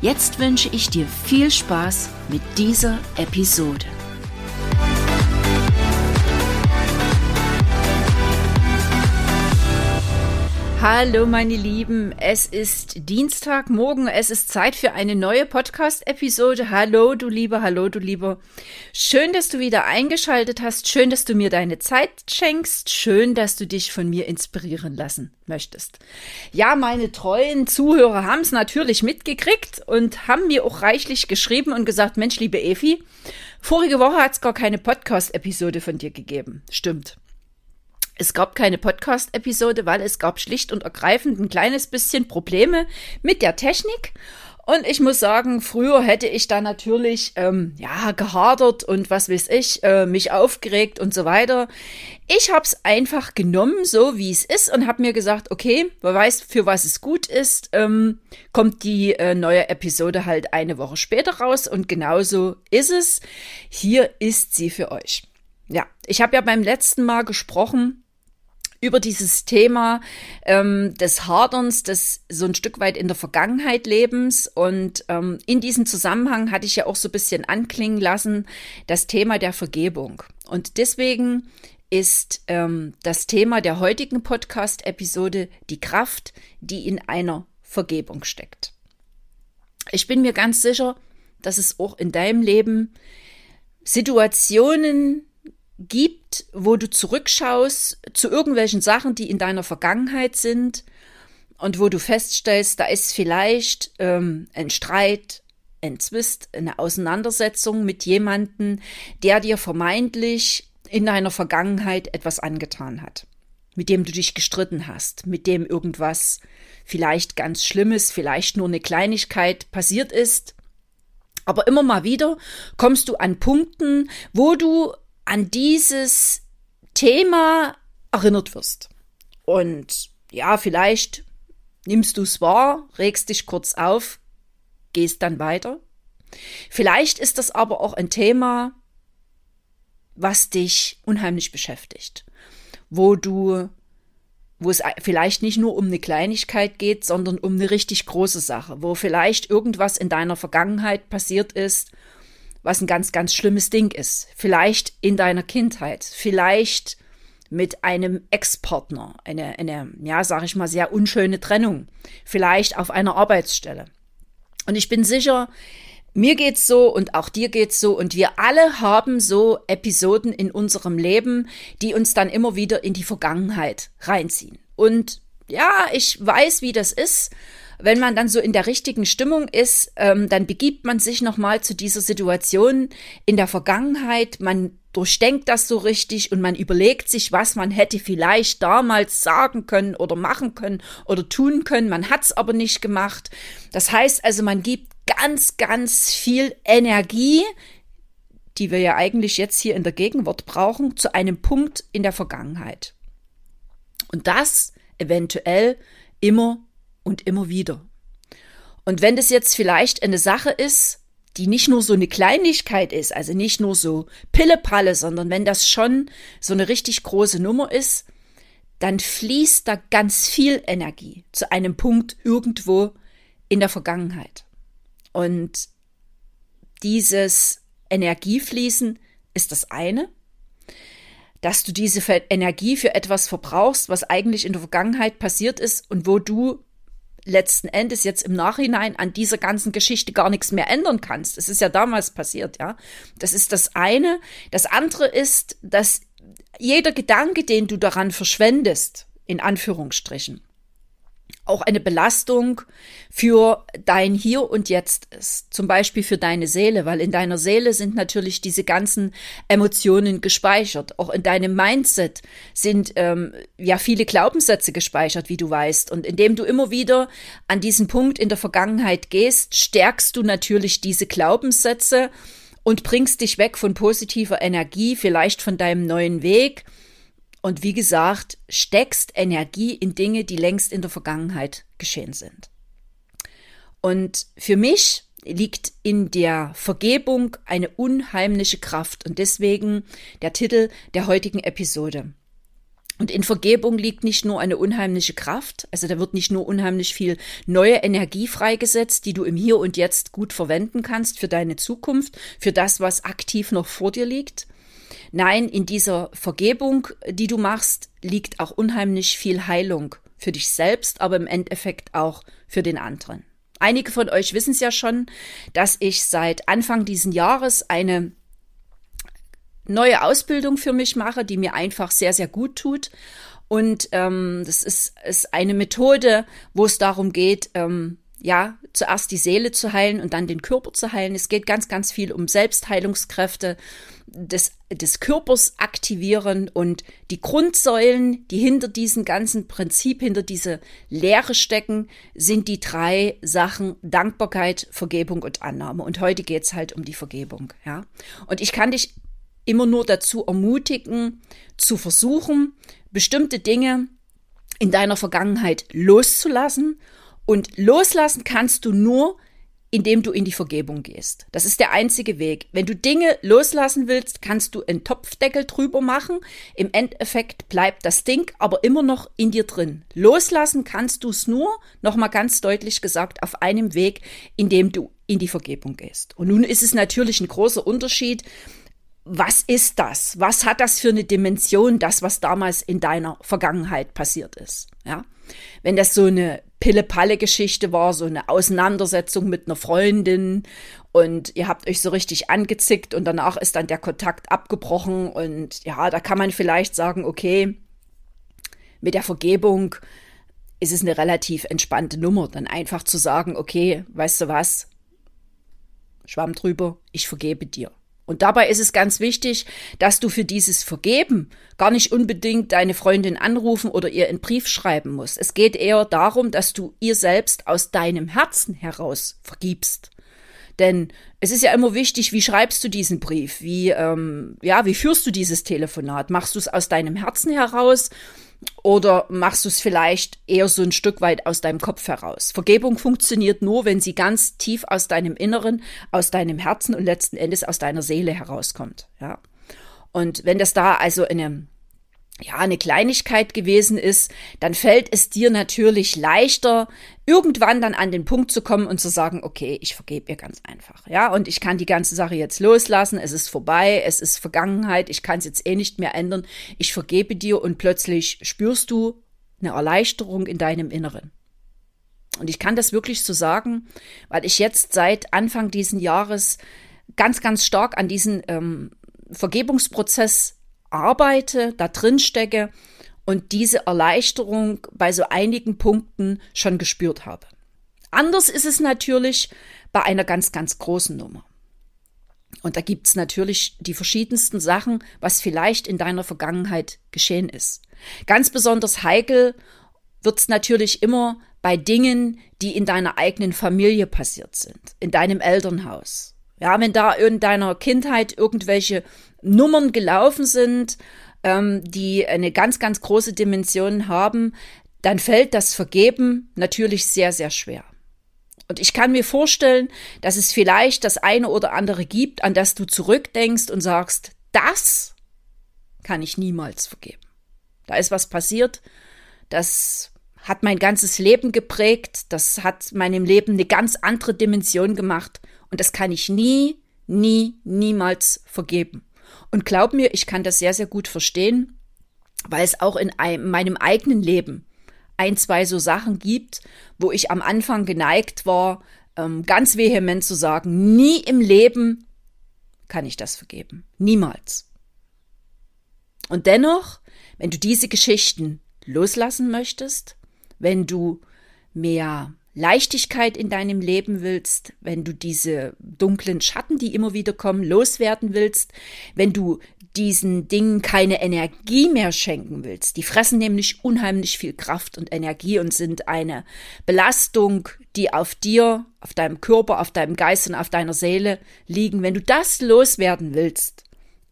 Jetzt wünsche ich dir viel Spaß mit dieser Episode. Hallo meine Lieben, es ist Dienstagmorgen, es ist Zeit für eine neue Podcast-Episode. Hallo du Lieber, hallo du Lieber. Schön, dass du wieder eingeschaltet hast, schön, dass du mir deine Zeit schenkst, schön, dass du dich von mir inspirieren lassen möchtest. Ja, meine treuen Zuhörer haben es natürlich mitgekriegt und haben mir auch reichlich geschrieben und gesagt, Mensch, liebe Efi, vorige Woche hat es gar keine Podcast-Episode von dir gegeben. Stimmt. Es gab keine Podcast-Episode, weil es gab schlicht und ergreifend ein kleines bisschen Probleme mit der Technik. Und ich muss sagen, früher hätte ich da natürlich ähm, ja gehadert und was weiß ich, äh, mich aufgeregt und so weiter. Ich habe es einfach genommen, so wie es ist, und habe mir gesagt, okay, wer weiß, für was es gut ist, ähm, kommt die äh, neue Episode halt eine Woche später raus und genauso ist es. Hier ist sie für euch. Ja, ich habe ja beim letzten Mal gesprochen über dieses Thema ähm, des Haderns, des so ein Stück weit in der Vergangenheit Lebens. Und ähm, in diesem Zusammenhang hatte ich ja auch so ein bisschen anklingen lassen, das Thema der Vergebung. Und deswegen ist ähm, das Thema der heutigen Podcast-Episode die Kraft, die in einer Vergebung steckt. Ich bin mir ganz sicher, dass es auch in deinem Leben Situationen gibt, wo du zurückschaust zu irgendwelchen Sachen, die in deiner Vergangenheit sind und wo du feststellst, da ist vielleicht ähm, ein Streit, ein Zwist, eine Auseinandersetzung mit jemandem, der dir vermeintlich in deiner Vergangenheit etwas angetan hat, mit dem du dich gestritten hast, mit dem irgendwas vielleicht ganz Schlimmes, vielleicht nur eine Kleinigkeit passiert ist. Aber immer mal wieder kommst du an Punkten, wo du an dieses Thema erinnert wirst. Und ja, vielleicht nimmst du es wahr, regst dich kurz auf, gehst dann weiter. Vielleicht ist das aber auch ein Thema, was dich unheimlich beschäftigt, wo du, wo es vielleicht nicht nur um eine Kleinigkeit geht, sondern um eine richtig große Sache, wo vielleicht irgendwas in deiner Vergangenheit passiert ist, was ein ganz, ganz schlimmes Ding ist. Vielleicht in deiner Kindheit, vielleicht mit einem Ex-Partner, eine, eine, ja, sag ich mal, sehr unschöne Trennung, vielleicht auf einer Arbeitsstelle. Und ich bin sicher, mir geht's so und auch dir geht's so und wir alle haben so Episoden in unserem Leben, die uns dann immer wieder in die Vergangenheit reinziehen. Und ja, ich weiß, wie das ist wenn man dann so in der richtigen Stimmung ist, ähm, dann begibt man sich nochmal zu dieser Situation in der Vergangenheit. Man durchdenkt das so richtig und man überlegt sich, was man hätte vielleicht damals sagen können oder machen können oder tun können. Man hat es aber nicht gemacht. Das heißt also, man gibt ganz, ganz viel Energie, die wir ja eigentlich jetzt hier in der Gegenwart brauchen, zu einem Punkt in der Vergangenheit. Und das eventuell immer und immer wieder. Und wenn das jetzt vielleicht eine Sache ist, die nicht nur so eine Kleinigkeit ist, also nicht nur so Pillepalle, sondern wenn das schon so eine richtig große Nummer ist, dann fließt da ganz viel Energie zu einem Punkt irgendwo in der Vergangenheit. Und dieses Energiefließen ist das eine, dass du diese Energie für etwas verbrauchst, was eigentlich in der Vergangenheit passiert ist und wo du letzten Endes jetzt im Nachhinein an dieser ganzen Geschichte gar nichts mehr ändern kannst. Es ist ja damals passiert, ja. Das ist das eine. Das andere ist, dass jeder Gedanke, den du daran verschwendest, in Anführungsstrichen, auch eine Belastung für dein Hier und Jetzt ist. Zum Beispiel für deine Seele, weil in deiner Seele sind natürlich diese ganzen Emotionen gespeichert. Auch in deinem Mindset sind ähm, ja viele Glaubenssätze gespeichert, wie du weißt. Und indem du immer wieder an diesen Punkt in der Vergangenheit gehst, stärkst du natürlich diese Glaubenssätze und bringst dich weg von positiver Energie, vielleicht von deinem neuen Weg und wie gesagt, steckst Energie in Dinge, die längst in der Vergangenheit geschehen sind. Und für mich liegt in der Vergebung eine unheimliche Kraft und deswegen der Titel der heutigen Episode. Und in Vergebung liegt nicht nur eine unheimliche Kraft, also da wird nicht nur unheimlich viel neue Energie freigesetzt, die du im Hier und Jetzt gut verwenden kannst für deine Zukunft, für das, was aktiv noch vor dir liegt, Nein, in dieser Vergebung, die du machst, liegt auch unheimlich viel Heilung für dich selbst, aber im Endeffekt auch für den anderen. Einige von euch wissen es ja schon, dass ich seit Anfang diesen Jahres eine neue Ausbildung für mich mache, die mir einfach sehr, sehr gut tut. Und ähm, das ist, ist eine Methode, wo es darum geht, ähm, ja, zuerst die Seele zu heilen und dann den Körper zu heilen. Es geht ganz, ganz viel um Selbstheilungskräfte des, des Körpers aktivieren und die Grundsäulen, die hinter diesem ganzen Prinzip, hinter diese Lehre stecken, sind die drei Sachen Dankbarkeit, Vergebung und Annahme. Und heute geht's halt um die Vergebung, ja. Und ich kann dich immer nur dazu ermutigen, zu versuchen, bestimmte Dinge in deiner Vergangenheit loszulassen und loslassen kannst du nur, indem du in die Vergebung gehst. Das ist der einzige Weg. Wenn du Dinge loslassen willst, kannst du einen Topfdeckel drüber machen. Im Endeffekt bleibt das Ding aber immer noch in dir drin. Loslassen kannst du es nur, nochmal ganz deutlich gesagt, auf einem Weg, indem du in die Vergebung gehst. Und nun ist es natürlich ein großer Unterschied. Was ist das? Was hat das für eine Dimension, das, was damals in deiner Vergangenheit passiert ist? Ja. Wenn das so eine Pille-Palle-Geschichte war, so eine Auseinandersetzung mit einer Freundin. Und ihr habt euch so richtig angezickt und danach ist dann der Kontakt abgebrochen. Und ja, da kann man vielleicht sagen, okay, mit der Vergebung ist es eine relativ entspannte Nummer, dann einfach zu sagen, okay, weißt du was, Schwamm drüber, ich vergebe dir. Und dabei ist es ganz wichtig, dass du für dieses Vergeben gar nicht unbedingt deine Freundin anrufen oder ihr einen Brief schreiben musst. Es geht eher darum, dass du ihr selbst aus deinem Herzen heraus vergibst. Denn es ist ja immer wichtig, wie schreibst du diesen Brief? Wie, ähm, ja, wie führst du dieses Telefonat? Machst du es aus deinem Herzen heraus oder machst du es vielleicht eher so ein Stück weit aus deinem Kopf heraus? Vergebung funktioniert nur, wenn sie ganz tief aus deinem Inneren, aus deinem Herzen und letzten Endes aus deiner Seele herauskommt. Ja. Und wenn das da also eine ja, eine Kleinigkeit gewesen ist, dann fällt es dir natürlich leichter, irgendwann dann an den Punkt zu kommen und zu sagen, okay, ich vergebe ihr ganz einfach. Ja, und ich kann die ganze Sache jetzt loslassen, es ist vorbei, es ist Vergangenheit, ich kann es jetzt eh nicht mehr ändern, ich vergebe dir und plötzlich spürst du eine Erleichterung in deinem Inneren. Und ich kann das wirklich so sagen, weil ich jetzt seit Anfang diesen Jahres ganz, ganz stark an diesen ähm, Vergebungsprozess arbeite, da drin stecke und diese Erleichterung bei so einigen Punkten schon gespürt habe. Anders ist es natürlich bei einer ganz, ganz großen Nummer. Und da gibt's natürlich die verschiedensten Sachen, was vielleicht in deiner Vergangenheit geschehen ist. Ganz besonders heikel wird's natürlich immer bei Dingen, die in deiner eigenen Familie passiert sind, in deinem Elternhaus. Ja, wenn da in deiner Kindheit irgendwelche Nummern gelaufen sind, ähm, die eine ganz, ganz große Dimension haben, dann fällt das Vergeben natürlich sehr, sehr schwer. Und ich kann mir vorstellen, dass es vielleicht das eine oder andere gibt, an das du zurückdenkst und sagst, das kann ich niemals vergeben. Da ist was passiert, das hat mein ganzes Leben geprägt, das hat meinem Leben eine ganz andere Dimension gemacht und das kann ich nie, nie, niemals vergeben. Und glaub mir, ich kann das sehr, sehr gut verstehen, weil es auch in einem, meinem eigenen Leben ein, zwei so Sachen gibt, wo ich am Anfang geneigt war, ähm, ganz vehement zu sagen, nie im Leben kann ich das vergeben. Niemals. Und dennoch, wenn du diese Geschichten loslassen möchtest, wenn du mehr Leichtigkeit in deinem Leben willst, wenn du diese dunklen Schatten, die immer wieder kommen, loswerden willst, wenn du diesen Dingen keine Energie mehr schenken willst. Die fressen nämlich unheimlich viel Kraft und Energie und sind eine Belastung, die auf dir, auf deinem Körper, auf deinem Geist und auf deiner Seele liegen. Wenn du das loswerden willst,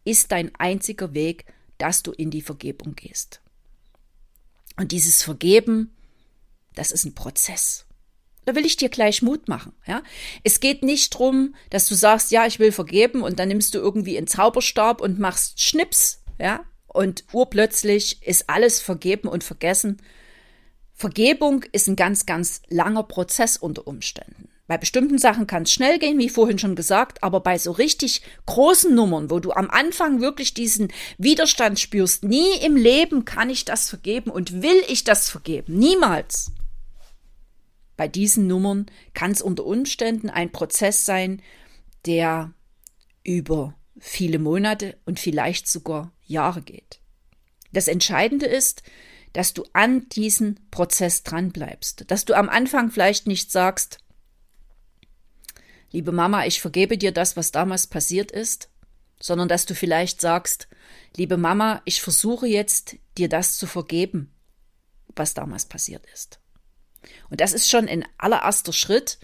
ist dein einziger Weg, dass du in die Vergebung gehst. Und dieses Vergeben, das ist ein Prozess. Da will ich dir gleich Mut machen. Ja? Es geht nicht drum, dass du sagst, ja, ich will vergeben und dann nimmst du irgendwie einen Zauberstab und machst Schnips, ja, und urplötzlich ist alles vergeben und vergessen. Vergebung ist ein ganz, ganz langer Prozess unter Umständen. Bei bestimmten Sachen kann es schnell gehen, wie vorhin schon gesagt, aber bei so richtig großen Nummern, wo du am Anfang wirklich diesen Widerstand spürst, nie im Leben kann ich das vergeben und will ich das vergeben. Niemals. Bei diesen Nummern kann es unter Umständen ein Prozess sein, der über viele Monate und vielleicht sogar Jahre geht. Das Entscheidende ist, dass du an diesen Prozess dranbleibst, dass du am Anfang vielleicht nicht sagst, liebe Mama, ich vergebe dir das, was damals passiert ist, sondern dass du vielleicht sagst, liebe Mama, ich versuche jetzt dir das zu vergeben, was damals passiert ist. Und das ist schon ein allererster Schritt,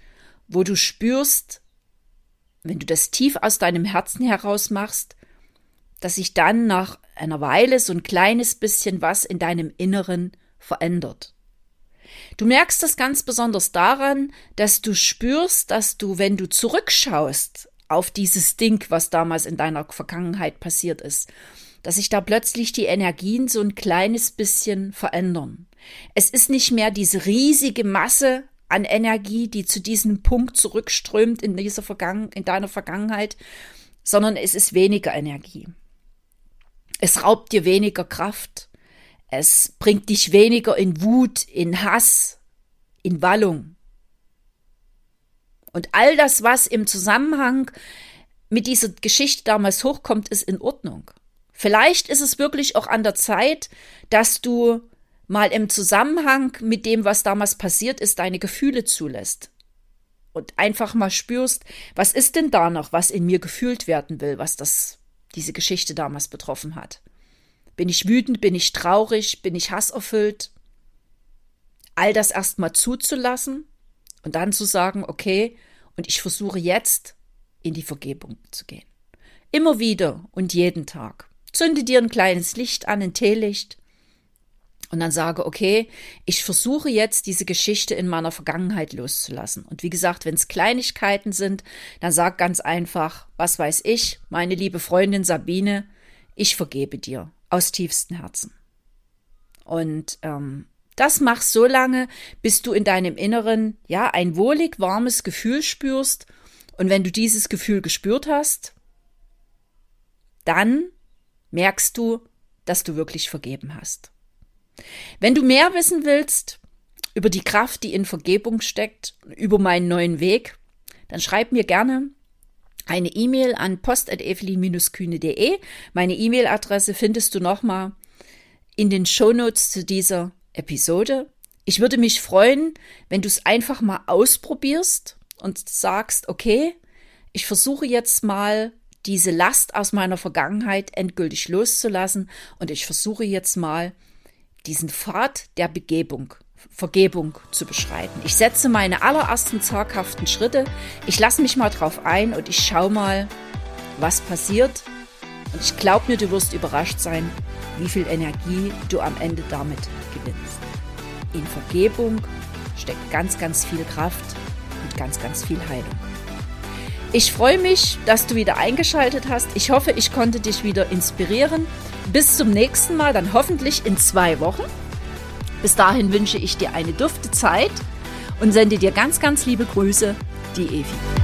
wo du spürst, wenn du das tief aus deinem Herzen heraus machst, dass sich dann nach einer Weile so ein kleines bisschen was in deinem Inneren verändert. Du merkst das ganz besonders daran, dass du spürst, dass du, wenn du zurückschaust auf dieses Ding, was damals in deiner Vergangenheit passiert ist, dass sich da plötzlich die Energien so ein kleines bisschen verändern. Es ist nicht mehr diese riesige Masse an Energie, die zu diesem Punkt zurückströmt in dieser Vergangen in deiner Vergangenheit, sondern es ist weniger Energie. Es raubt dir weniger Kraft. Es bringt dich weniger in Wut, in Hass, in Wallung. Und all das, was im Zusammenhang mit dieser Geschichte damals hochkommt, ist in Ordnung. Vielleicht ist es wirklich auch an der Zeit, dass du mal im Zusammenhang mit dem, was damals passiert ist, deine Gefühle zulässt. Und einfach mal spürst, was ist denn da noch, was in mir gefühlt werden will, was das, diese Geschichte damals betroffen hat. Bin ich wütend, bin ich traurig, bin ich hasserfüllt? All das erstmal zuzulassen und dann zu sagen, okay, und ich versuche jetzt in die Vergebung zu gehen. Immer wieder und jeden Tag. Zünde dir ein kleines Licht an, ein Teelicht und dann sage, okay, ich versuche jetzt diese Geschichte in meiner Vergangenheit loszulassen. Und wie gesagt, wenn es Kleinigkeiten sind, dann sag ganz einfach, was weiß ich, meine liebe Freundin Sabine, ich vergebe dir aus tiefstem Herzen. Und ähm, das machst so lange, bis du in deinem Inneren ja ein wohlig warmes Gefühl spürst. Und wenn du dieses Gefühl gespürt hast, dann merkst du, dass du wirklich vergeben hast. Wenn du mehr wissen willst über die Kraft, die in Vergebung steckt, über meinen neuen Weg, dann schreib mir gerne eine E-Mail an post.evelyn-kühne.de. Meine E-Mail-Adresse findest du nochmal in den Shownotes zu dieser Episode. Ich würde mich freuen, wenn du es einfach mal ausprobierst und sagst, okay, ich versuche jetzt mal diese Last aus meiner Vergangenheit endgültig loszulassen und ich versuche jetzt mal diesen Pfad der Begebung, Vergebung zu beschreiten. Ich setze meine allerersten zaghaften Schritte, ich lasse mich mal drauf ein und ich schaue mal, was passiert. Und ich glaube mir, du wirst überrascht sein, wie viel Energie du am Ende damit gewinnst. In Vergebung steckt ganz, ganz viel Kraft und ganz, ganz viel Heilung. Ich freue mich, dass du wieder eingeschaltet hast. Ich hoffe, ich konnte dich wieder inspirieren. Bis zum nächsten Mal, dann hoffentlich in zwei Wochen. Bis dahin wünsche ich dir eine dufte Zeit und sende dir ganz, ganz liebe Grüße, die Evi.